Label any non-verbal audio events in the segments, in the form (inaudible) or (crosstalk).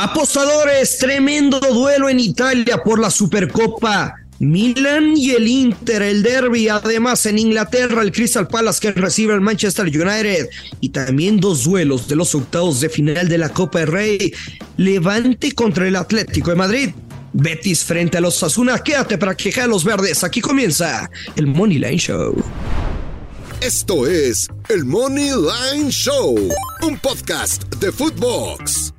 Apostadores, tremendo duelo en Italia por la Supercopa. Milan y el Inter, el derby, además en Inglaterra, el Crystal Palace que recibe al Manchester United y también dos duelos de los octavos de final de la Copa del Rey. Levante contra el Atlético de Madrid. Betis frente a los Sasuna. Quédate para quejar a los verdes. Aquí comienza el Money Line Show. Esto es el Money Line Show, un podcast de Footbox.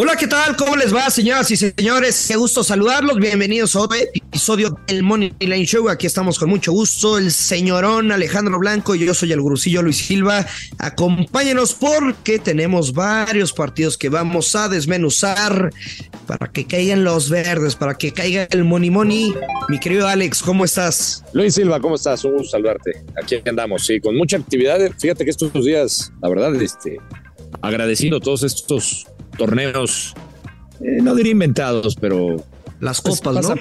Hola, ¿qué tal? ¿Cómo les va, señoras y señores? Qué gusto saludarlos. Bienvenidos a otro episodio del Money Line Show. Aquí estamos con mucho gusto. El señorón Alejandro Blanco y yo soy el gurusillo Luis Silva. Acompáñenos porque tenemos varios partidos que vamos a desmenuzar para que caigan los verdes, para que caiga el Money Money. Mi querido Alex, ¿cómo estás? Luis Silva, ¿cómo estás? Un gusto saludarte. Aquí andamos, sí, con mucha actividad. Fíjate que estos días, la verdad, este, agradeciendo todos estos torneos, eh, no diría inventados, pero Las pues, copas, pasa- ¿no?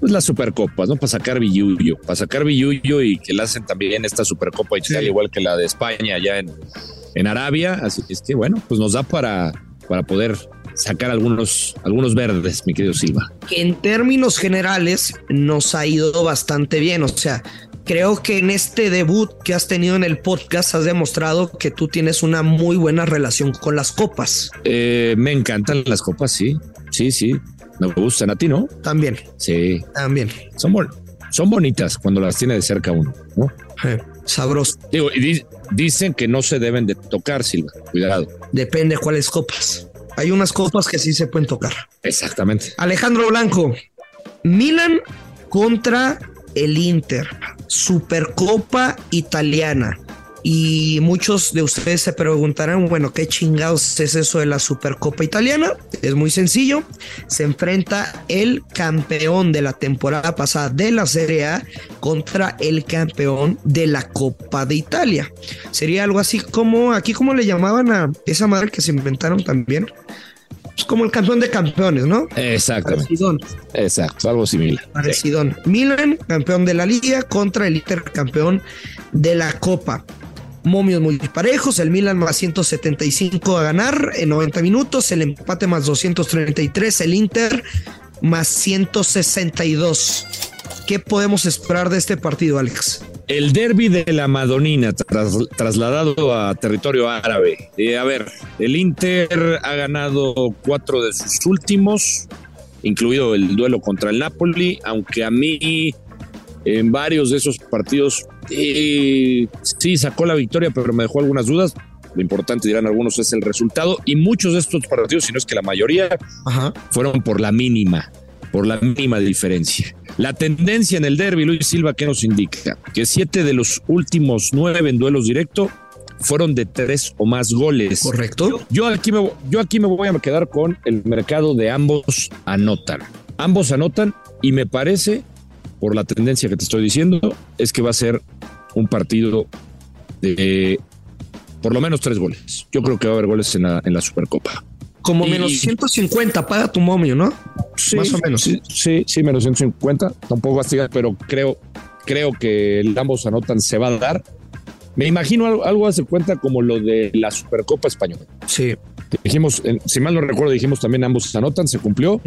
Pues las supercopas, ¿no? Para sacar billullo, para sacar billullo y que la hacen también esta supercopa Italia, Sí. igual que la de España allá en, en Arabia. Así que, bueno, pues nos da para, para poder sacar algunos, algunos verdes, mi querido Silva. que en términos generales nos ha ido bastante bien. O sea, creo que en este debut que has tenido en el podcast has demostrado que tú tienes una muy buena relación con las copas. Eh, me encantan las copas, sí, sí, sí. Me gustan a ti, ¿no? También, Sí, también. son, bon- son bonitas cuando las tiene de cerca uno, ¿no? Eh, sabroso. Digo, y di- dicen que no se deben de tocar, Silva. Cuidado. Depende cuáles copas. Hay unas copas que sí se pueden tocar. Exactamente. Alejandro Blanco, Milan contra el Inter, Supercopa italiana. Y muchos de ustedes se preguntarán, bueno, ¿qué chingados es eso de la Supercopa italiana? Es muy sencillo. Se enfrenta el campeón de la temporada pasada de la Serie A contra el campeón de la Copa de Italia. Sería algo así como, aquí como le llamaban a esa madre que se inventaron también. Es como el campeón de campeones, ¿no? Exactamente. Parecidón, Exacto, algo similar. parecidón. Milan, campeón de la liga, contra el Inter, campeón de la Copa. Momios muy parejos, el Milan más 175 a ganar en 90 minutos, el empate más 233, el Inter más 162. ¿Qué podemos esperar de este partido, Alex? El derby de la Madonina tras- trasladado a territorio árabe. Eh, a ver, el Inter ha ganado cuatro de sus últimos, incluido el duelo contra el Napoli, aunque a mí en varios de esos partidos eh, sí sacó la victoria, pero me dejó algunas dudas. Lo importante, dirán algunos, es el resultado. Y muchos de estos partidos, si no es que la mayoría, Ajá. fueron por la mínima, por la mínima diferencia. La tendencia en el derby, Luis Silva, ¿qué nos indica? Que siete de los últimos nueve en duelos directos fueron de tres o más goles. Correcto. Yo aquí, me, yo aquí me voy a quedar con el mercado de ambos anotan. Ambos anotan y me parece, por la tendencia que te estoy diciendo, es que va a ser un partido de por lo menos tres goles. Yo creo que va a haber goles en la, en la Supercopa. Como Y- menos 150, paga tu momio, ¿no? Sí, Más o menos. Sí, sí, sí, menos 150. Tampoco va a llegar, pero creo, creo que el ambos anotan se va a dar. Me imagino algo, algo hace cuenta como lo de la Supercopa Española. Sí. Dijimos, si mal no recuerdo, dijimos también ambos anotan, se cumplió.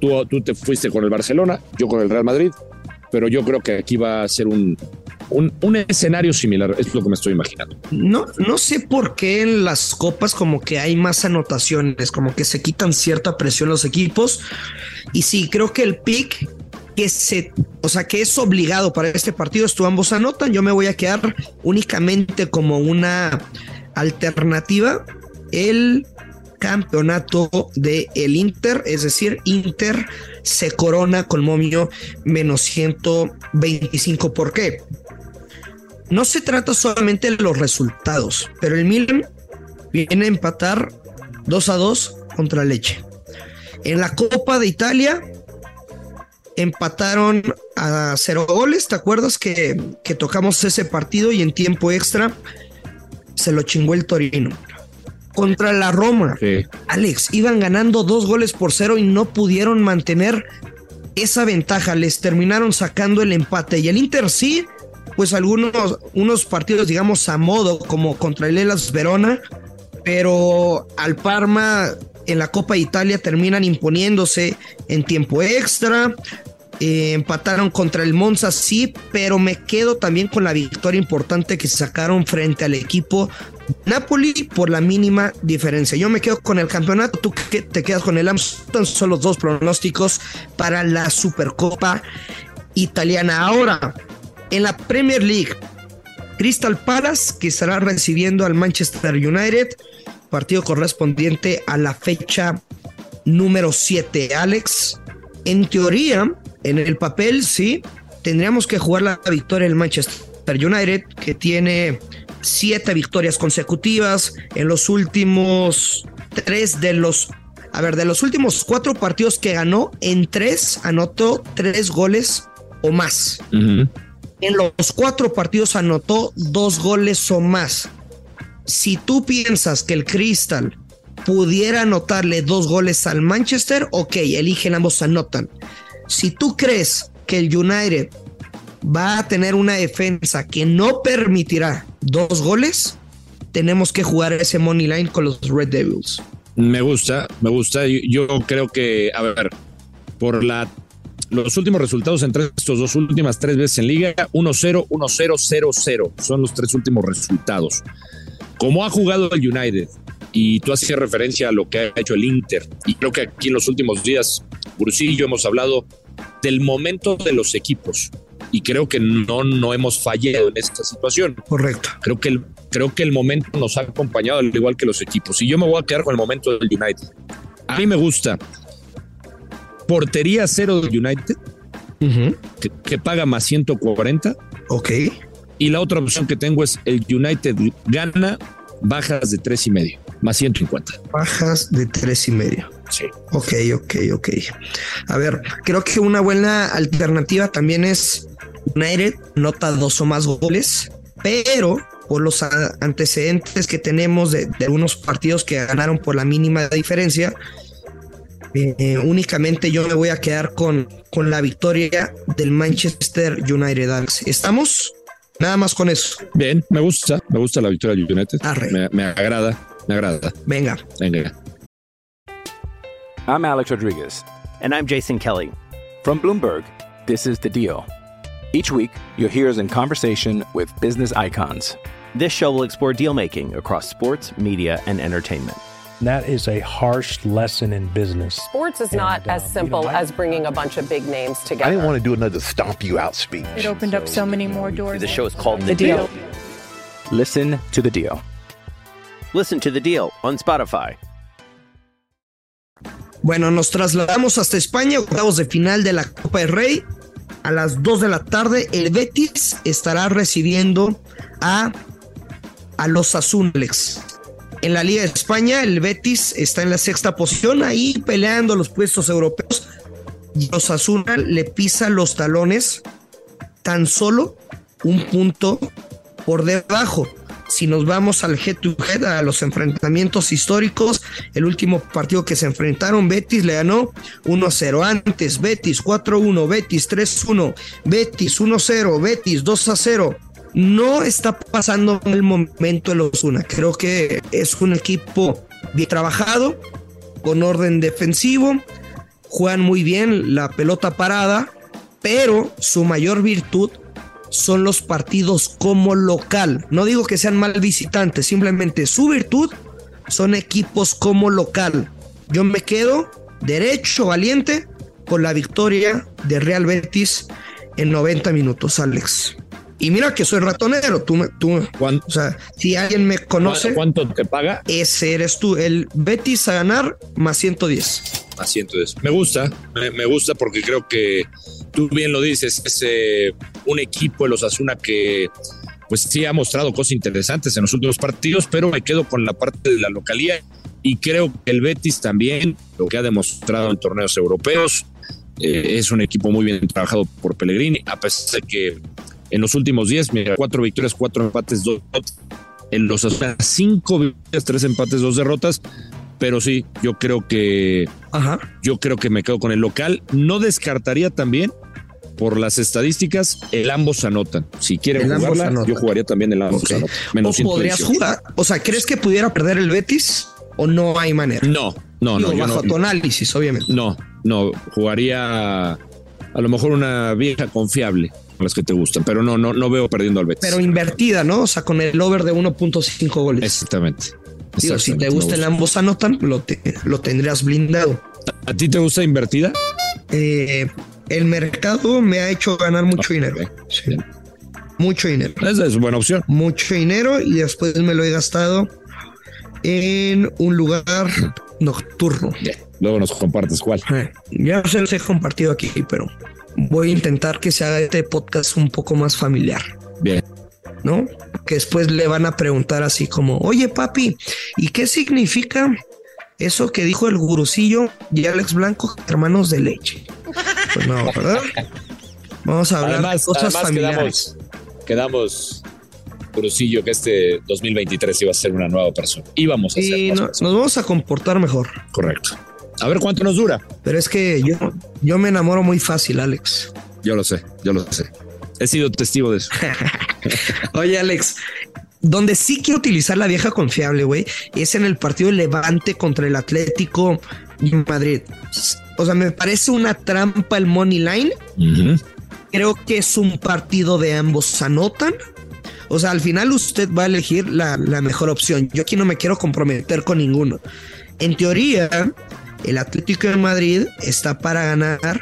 Tú, tú te fuiste con el Barcelona, yo con el Real Madrid, pero yo creo que aquí va a ser un, un, un escenario similar, es lo que me estoy imaginando. No, no sé por qué en las copas como que hay más anotaciones, como que se quitan cierta presión los equipos. Y sí, creo que el pick que se, o sea, que es obligado para este partido es ambos anotan. Yo me voy a quedar únicamente como una alternativa el campeonato de el Inter, es decir, Inter se corona con momio menos 125. ¿Por qué? No se trata solamente de los resultados, pero el Milan viene a empatar 2 a 2 contra Leche. En la Copa de Italia empataron a cero goles. ¿Te acuerdas que, que tocamos ese partido y en tiempo extra se lo chingó el Torino? Contra la Roma, Sí. Alex, iban ganando dos goles por cero y no pudieron mantener esa ventaja. Les terminaron sacando el empate. Y el Inter sí, pues algunos unos partidos, digamos, a modo, como contra el Elas Verona, pero al Parma en la Copa de Italia terminan imponiéndose en tiempo extra. Eh, empataron contra el Monza, sí, pero me quedo también con la victoria importante que sacaron frente al equipo Napoli por la mínima diferencia. Yo me quedo con el campeonato, tú que te quedas con el Amsterdam, son los dos pronósticos para la Supercopa italiana. Ahora, en la Premier League, Crystal Palace que estará recibiendo al Manchester United, partido correspondiente a la fecha número 7. Alex, en teoría, en el papel, sí, tendríamos que jugar la victoria del Manchester United, que tiene siete victorias consecutivas en los últimos tres de los. A ver, de los últimos cuatro partidos que ganó, en tres anotó tres goles o más. En los cuatro partidos anotó dos goles o más. Si tú piensas que el Crystal pudiera anotarle dos goles al Manchester, ok, eligen ambos anotan. Si tú crees que el United va a tener una defensa que no permitirá dos goles, tenemos que jugar ese money line con los Red Devils. Me gusta, me gusta. Yo, yo creo que, a ver, por la los últimos resultados entre estos dos últimas tres veces en liga, 1-0, 1-0, 0-0. Son los tres últimos resultados. Como ha jugado el United, y tú hacías referencia a lo que ha hecho el Inter, y creo que aquí en los últimos días, Brusillo y yo hemos hablado del momento de los equipos, y creo que no, no hemos fallado en esta situación. Correcto. Creo que, el, creo que el momento nos ha acompañado al igual que los equipos. Y yo me voy a quedar con el momento del United. A mí me gusta. Portería cero del United, que, que paga más 140. Ok. Y la otra opción que tengo es el United gana bajas de tres y medio, más 150. Bajas de tres y medio. Sí. Ok, ok, ok. A ver, creo que una buena alternativa también es United, nota dos o más goles, pero por los antecedentes que tenemos de, de algunos partidos que ganaron por la mínima diferencia, eh, únicamente yo me voy a quedar con, con la victoria del Manchester United. Alex. ¿Estamos? Nada más con eso. Bien, me gusta, me gusta la victoria del United. Arre. Me, me agrada, me agrada. Venga. Venga. I'm Alex Rodriguez. And I'm Jason Kelly. From Bloomberg, this is The Deal. Each week, you'll hear us in conversation with business icons. This show will explore deal making across sports, media, and entertainment. That is a harsh lesson in business. Sports is not And, as um, simple you know, I- as bringing a bunch of big names together. I didn't want to do another stomp you out speech. It opened up so many more doors. The show is called The The Deal. Deal. Listen to the deal. Listen to The Deal on Spotify. Bueno, nos trasladamos hasta España, octavos de final de la Copa del Rey. A las 2 de la tarde, el Betis estará recibiendo a, a los Azules. En la Liga de España, el Betis está en la sexta posición, ahí peleando los puestos europeos. Y los Asuna le pisa los talones tan solo un punto por debajo. Si nos vamos al head to head, a los enfrentamientos históricos, el último partido que se enfrentaron, Betis le ganó 1-0. Antes, Betis 4-1, Betis 3-1, Betis 1-0, Betis 2-0. No está pasando el momento de los una. Creo que es un equipo bien trabajado, con orden defensivo, juegan muy bien la pelota parada, pero su mayor virtud son los partidos como local. No digo que sean mal visitantes, simplemente su virtud son equipos como local. Yo me quedo derecho, valiente, con la victoria de Real Betis en 90 minutos, Alex. Y mira que soy ratonero, tú, me- tú, ¿Cuán- o sea, si alguien me conoce, ¿Cuánto te paga? ese eres tú, el Betis a ganar más 110. a 110. Me gusta, me, me gusta porque creo que tú bien lo dices, es eh, un equipo de los Asuna que pues sí ha mostrado cosas interesantes en los últimos partidos, pero me quedo con la parte de la localía Y creo que el Betis también, lo que ha demostrado en torneos europeos, eh, es un equipo muy bien trabajado por Pellegrini, a pesar de que en los últimos 10, mira, cuatro victorias, cuatro empates, dos. En los cinco victorias, tres empates, dos derrotas. Pero sí, yo creo que Ajá. yo creo que me quedo con el local. No descartaría también por las estadísticas el ambos anotan. Si quieren El jugarla, yo jugaría también el ambos anotan. ¿O Menos podrías 118. jugar? O sea, ¿crees que pudiera perder el Betis o no hay manera? No, no, no, Digo, bajo no, tu análisis, obviamente. no, no, jugaría a lo mejor una vieja confiable, las que te gustan, pero no, no, no veo perdiendo al Betis. Pero invertida, ¿no? O sea, con el over de 1.5 goles. Exactamente. Digo, si te Exactamente, gusta ambos anotan, lo, te- lo tendrías blindado. ¿A ti te gusta invertida? Eh, el mercado me ha hecho ganar mucho dinero. Sí. Mucho dinero. Esa es buena opción. Mucho dinero y después me lo he gastado en un lugar nocturno. Luego nos compartes cuál. Eh, Ya se los he compartido aquí, pero voy a intentar que se haga este podcast un poco más familiar. Bien. ¿no? Que después le van a preguntar así como, oye papi, ¿y qué significa eso que dijo el gurucillo y Alex Blanco, hermanos de leche? Pues no, ¿verdad? Vamos a hablar de cosas familiares. quedamos, quedamos, Crucillo, que este 2023 iba a ser una nueva persona. Íbamos a ser Y no- nos vamos a comportar mejor. Correcto. A ver cuánto nos dura. Pero es que yo, yo me enamoro muy fácil, Alex. Yo lo sé, yo lo sé. He sido testigo de eso. (laughs) Oye, Alex, donde sí quiero utilizar la vieja confiable, güey, es en el partido de Levante contra el Atlético de Madrid. O sea, me parece una trampa el money line. Creo que es un partido de ambos anotan. O sea, al final usted va a elegir la, la mejor opción. Yo aquí no me quiero comprometer con ninguno. En teoría, el Atlético de Madrid está para ganar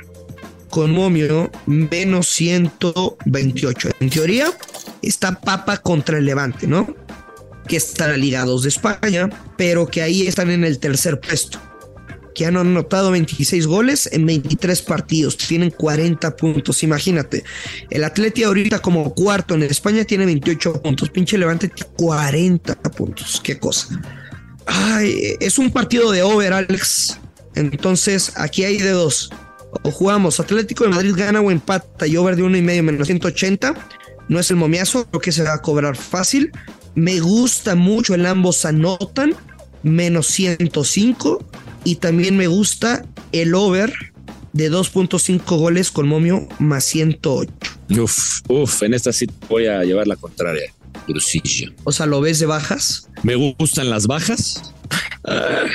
con momio menos 128. En teoría, está Papa contra el Levante, ¿no? Que están ligados de España, pero que ahí están en el tercer puesto. Que han anotado 26 goles en 23 partidos, tienen 40 puntos. Imagínate, el Atleti ahorita como cuarto en España tiene 28 puntos, pinche Levante tiene 40 puntos. Qué cosa. Ay, es un partido de over, Alex. Entonces, aquí hay de dos. O jugamos Atlético de Madrid gana o empata y over de uno y medio menos 180. No es el momiazo, creo que se va a cobrar fácil. Me gusta mucho el ambos anotan, menos 105. Y también me gusta el over de 2.5 goles con momio más 108. Uf, uf, en esta sí voy a llevar la contraria. Crucillo. O sea, ¿lo ves de bajas? Me gustan las bajas.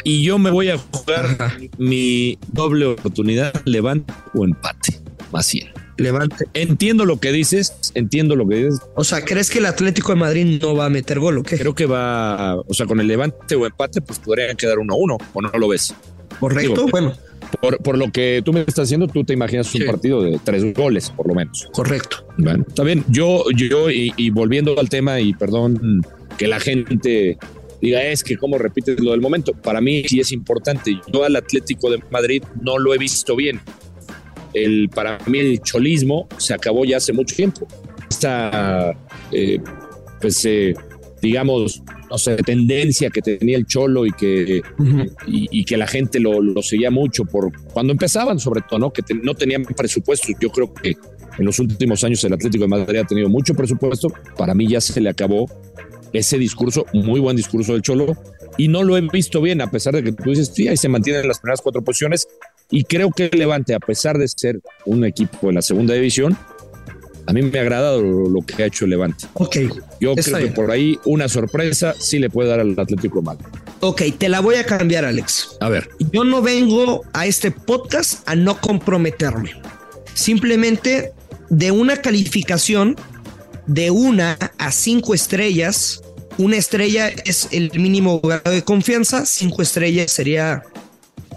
Y yo me voy a jugar mi doble oportunidad, levante o empate. Más 100. Levante. Entiendo lo que dices, entiendo lo que dices. O sea, ¿crees que el Atlético de Madrid no va a meter gol o qué? Creo que va, o sea, con el levante o empate, pues podrían quedar 1-1, o no lo ves. ¿Correcto? digo, bueno, Por, por lo que tú me estás haciendo, tú te imaginas un Sí. partido de tres goles, por lo menos. correcto. Bueno, está bien. Yo, yo, y, y volviendo al tema, y perdón que la gente diga es que cómo repites lo del momento. Para mí sí es importante. Yo al Atlético de Madrid no lo he visto bien. El, para mí el cholismo se acabó ya hace mucho tiempo. Esta, eh, pues, eh, digamos, no sé, tendencia que tenía el cholo y que y, y que la gente lo, lo seguía mucho por cuando empezaban, sobre todo, ¿no? Que te- no tenían presupuestos. Yo creo que en los últimos años el Atlético de Madrid ha tenido mucho presupuesto. Para mí ya se le acabó ese discurso, muy buen discurso del Cholo, y no lo he visto bien, a pesar de que tú dices, sí, ahí se mantienen en las primeras cuatro posiciones. Y creo que el Levante, a pesar de ser un equipo en la segunda división, a mí me ha agradado lo, que ha hecho el Levante. Ok, Yo creo bien. que por ahí una sorpresa sí le puede dar al Atlético de Madrid. ok, te la voy a cambiar, Alex. A ver, Yo no vengo a este podcast a no comprometerme. Simplemente de una calificación de una a cinco estrellas. Una estrella es el mínimo grado de confianza. Cinco estrellas sería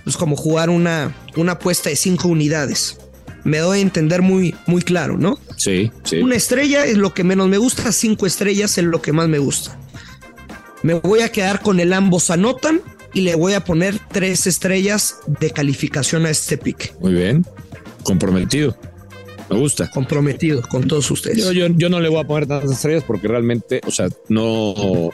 pues como jugar una, una apuesta de cinco unidades. Me doy a entender muy, muy claro, ¿no? sí, sí. Una estrella es lo que menos me gusta, cinco estrellas es lo que más me gusta. Me voy a quedar con el ambos anotan y le voy a poner tres estrellas de calificación a este pick. Muy bien, comprometido. Me gusta. comprometido con todos ustedes. Yo, yo, yo no le voy a poner tantas estrellas porque realmente, o sea, no.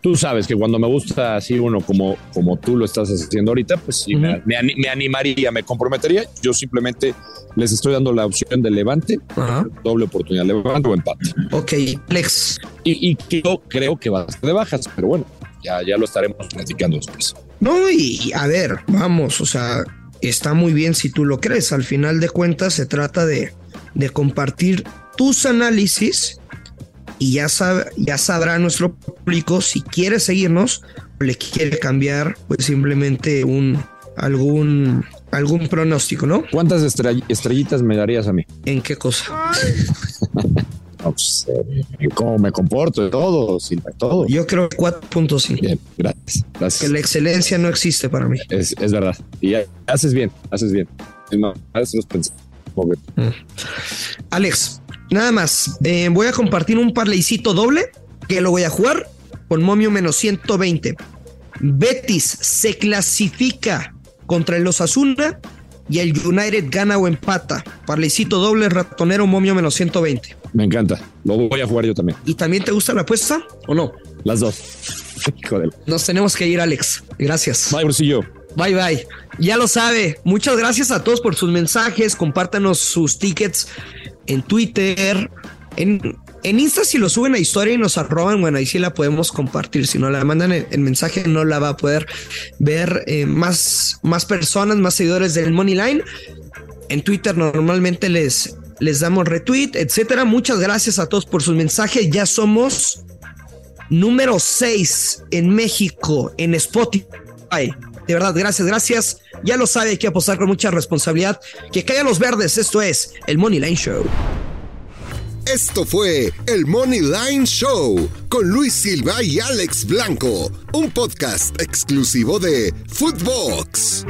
Tú sabes que cuando me gusta así uno como, como tú lo estás haciendo ahorita, pues sí, me, me ani- me animaría, me comprometería. Yo simplemente les estoy dando la opción de levante, Ajá. doble oportunidad, levante o empate. Ok, Alex. Y, yo creo que va a ser de bajas, pero bueno, ya, ya lo estaremos platicando después. No, y a ver, vamos, o sea, está muy bien si tú lo crees. Al final de cuentas se trata de, de compartir tus análisis y ya, sab- ya sabrá nuestro público si quiere seguirnos o le quiere cambiar pues simplemente un algún algún pronóstico, ¿no? ¿Cuántas estrell- estrellitas me darías a mí? ¿En qué cosa? (laughs) No, pues, eh, ¿Cómo me comporto? Todo, Silva, todo. Yo creo que 4.5. Bien, gracias. Que gracias. la excelencia no existe para mí. Es, es verdad. Y haces bien, haces bien. Es más, los pensé. Alex, nada más. eh, voy a compartir un parleycito doble que lo voy a jugar con momio menos 120. Betis se clasifica contra el Osasuna y el United gana o empata. Parleycito doble, ratonero, momio menos 120. Me encanta. Lo voy a jugar yo también. ¿Y también te gusta la apuesta o no? Las dos. (laughs) Hijo del. Nos tenemos que ir, Alex. Gracias. Bye, Brusillo. Bye bye. Ya lo sabe. Muchas gracias a todos por sus mensajes. Compártanos sus tickets en Twitter. En, en Insta, si lo suben a historia y nos arroban, bueno, ahí sí la podemos compartir. Si no la mandan en, en mensaje, no la va a poder ver eh, más, más personas, más seguidores del Moneyline. En Twitter normalmente les, les damos retweet, etcétera. Muchas gracias a todos por sus mensajes. Ya somos número 6 en México en Spotify. De verdad, gracias, gracias. Ya lo sabe, hay que apostar con mucha responsabilidad. Que caigan los verdes, esto es el Money Line Show. Esto fue el Money Line Show con Luis Silva y Alex Blanco, un podcast exclusivo de Footbox.